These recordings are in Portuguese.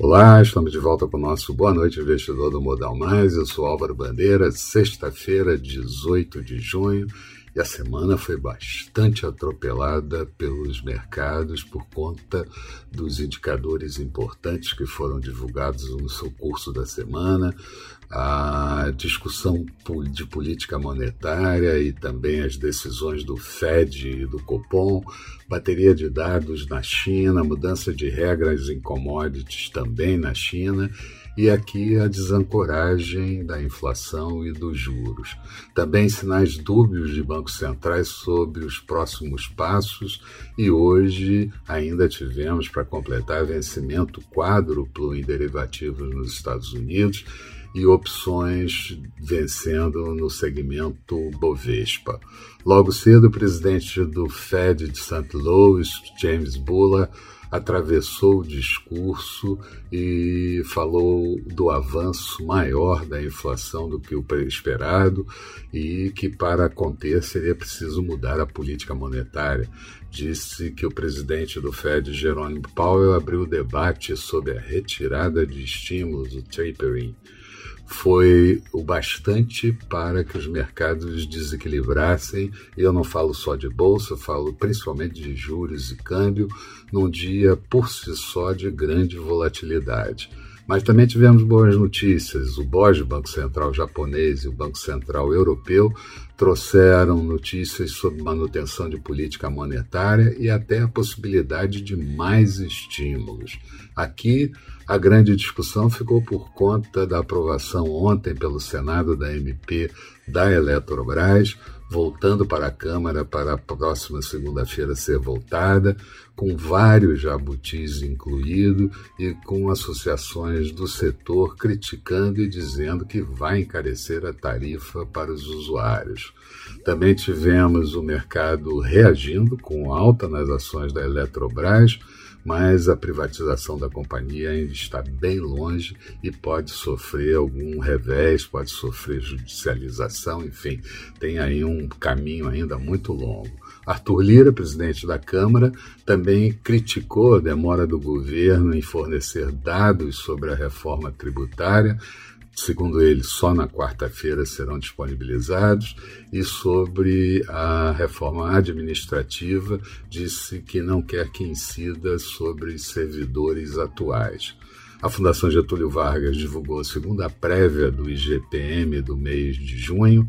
Olá, estamos de volta com o nosso Boa Noite Investidor do Modal Mais. Eu sou Álvaro Bandeira, sexta-feira, 18 de junho, e a semana foi bastante atropelada pelos mercados por conta dos indicadores importantes que foram divulgados no seu curso da semana, a discussão de política monetária e também as decisões do Fed e do Copom, bateria de dados na China, mudança de regras em commodities também na China e aqui a desancoragem da inflação e dos juros. Também sinais dúbios de bancos centrais sobre os próximos passos, e hoje ainda tivemos, para completar, vencimento quádruplo em derivativos nos Estados Unidos e opções vencendo no segmento Bovespa. Logo cedo, o presidente do Fed de St. Louis, James Bullard, atravessou o discurso e falou do avanço maior da inflação do que o esperado e que para conter seria preciso mudar a política monetária. Disse que o presidente do Fed, Jerome Powell, abriu o debate sobre a retirada de estímulos, o tapering foi o bastante para que os mercados desequilibrassem. Eu não falo só de bolsa, falo principalmente de juros e câmbio, num dia por si só de grande volatilidade. Mas também tivemos boas notícias. O BOJ, Banco Central japonês, e o Banco Central europeu trouxeram notícias sobre manutenção de política monetária e até a possibilidade de mais estímulos. Aqui, a grande discussão ficou por conta da aprovação ontem pelo Senado da MP da Eletrobras, voltando para a Câmara para a próxima segunda-feira ser voltada, com vários jabutis incluído e com associações do setor criticando e dizendo que vai encarecer a tarifa para os usuários. Também tivemos o mercado reagindo com alta nas ações da Eletrobras, mas a privatização da companhia ainda está bem longe e pode sofrer algum revés, pode sofrer judicialização, enfim, tem aí um caminho ainda muito longo. Arthur Lira, presidente da Câmara, também criticou a demora do governo em fornecer dados sobre a reforma tributária, segundo ele, só na quarta-feira serão disponibilizados, e sobre a reforma administrativa, disse que não quer que incida sobre servidores atuais. A Fundação Getúlio Vargas divulgou a segunda prévia do IGPM do mês de junho,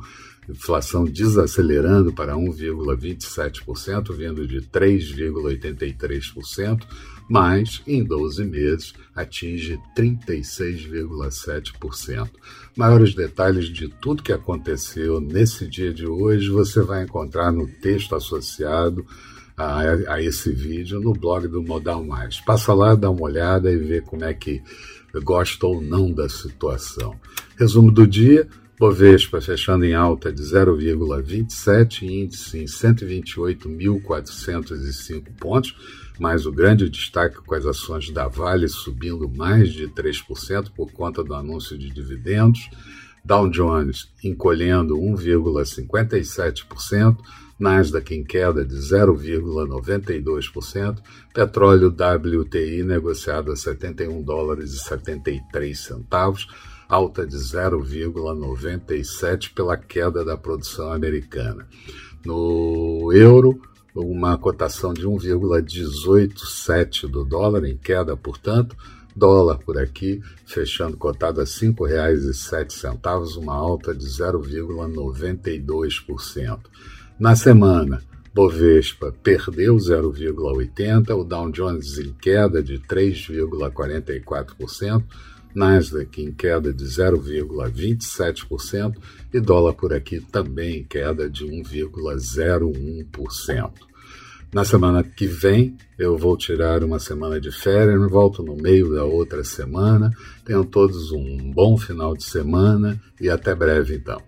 inflação desacelerando para 1,27%, vindo de 3,83%, mas em 12 meses atinge 36,7%. Maiores detalhes de tudo que aconteceu nesse dia de hoje você vai encontrar no texto associado a, a esse vídeo no blog do Modal Mais. Passa lá, dá uma olhada e vê como é que gosta ou não da situação. Resumo do dia. Bovespa fechando em alta de 0,27, índice em 128.405 pontos, mas o grande destaque com as ações da Vale subindo mais de 3% por conta do anúncio de dividendos, Dow Jones encolhendo 1,57%, Nasdaq em queda de 0,92%, petróleo WTI negociado a 71 dólares e 73 centavos, alta de 0,97 pela queda da produção americana. No euro, uma cotação de 1,187 do dólar, em queda, portanto, dólar por aqui, fechando cotado a R$ 5,07, uma alta de 0,92%. Na semana, Bovespa perdeu 0,80, o Dow Jones em queda de 3,44%, Nasdaq em queda de 0,27% e dólar por aqui também em queda de 1,01%. Na semana que vem, eu vou tirar uma semana de férias, volto no meio da outra semana. Tenham todos um bom final de semana e até breve, então.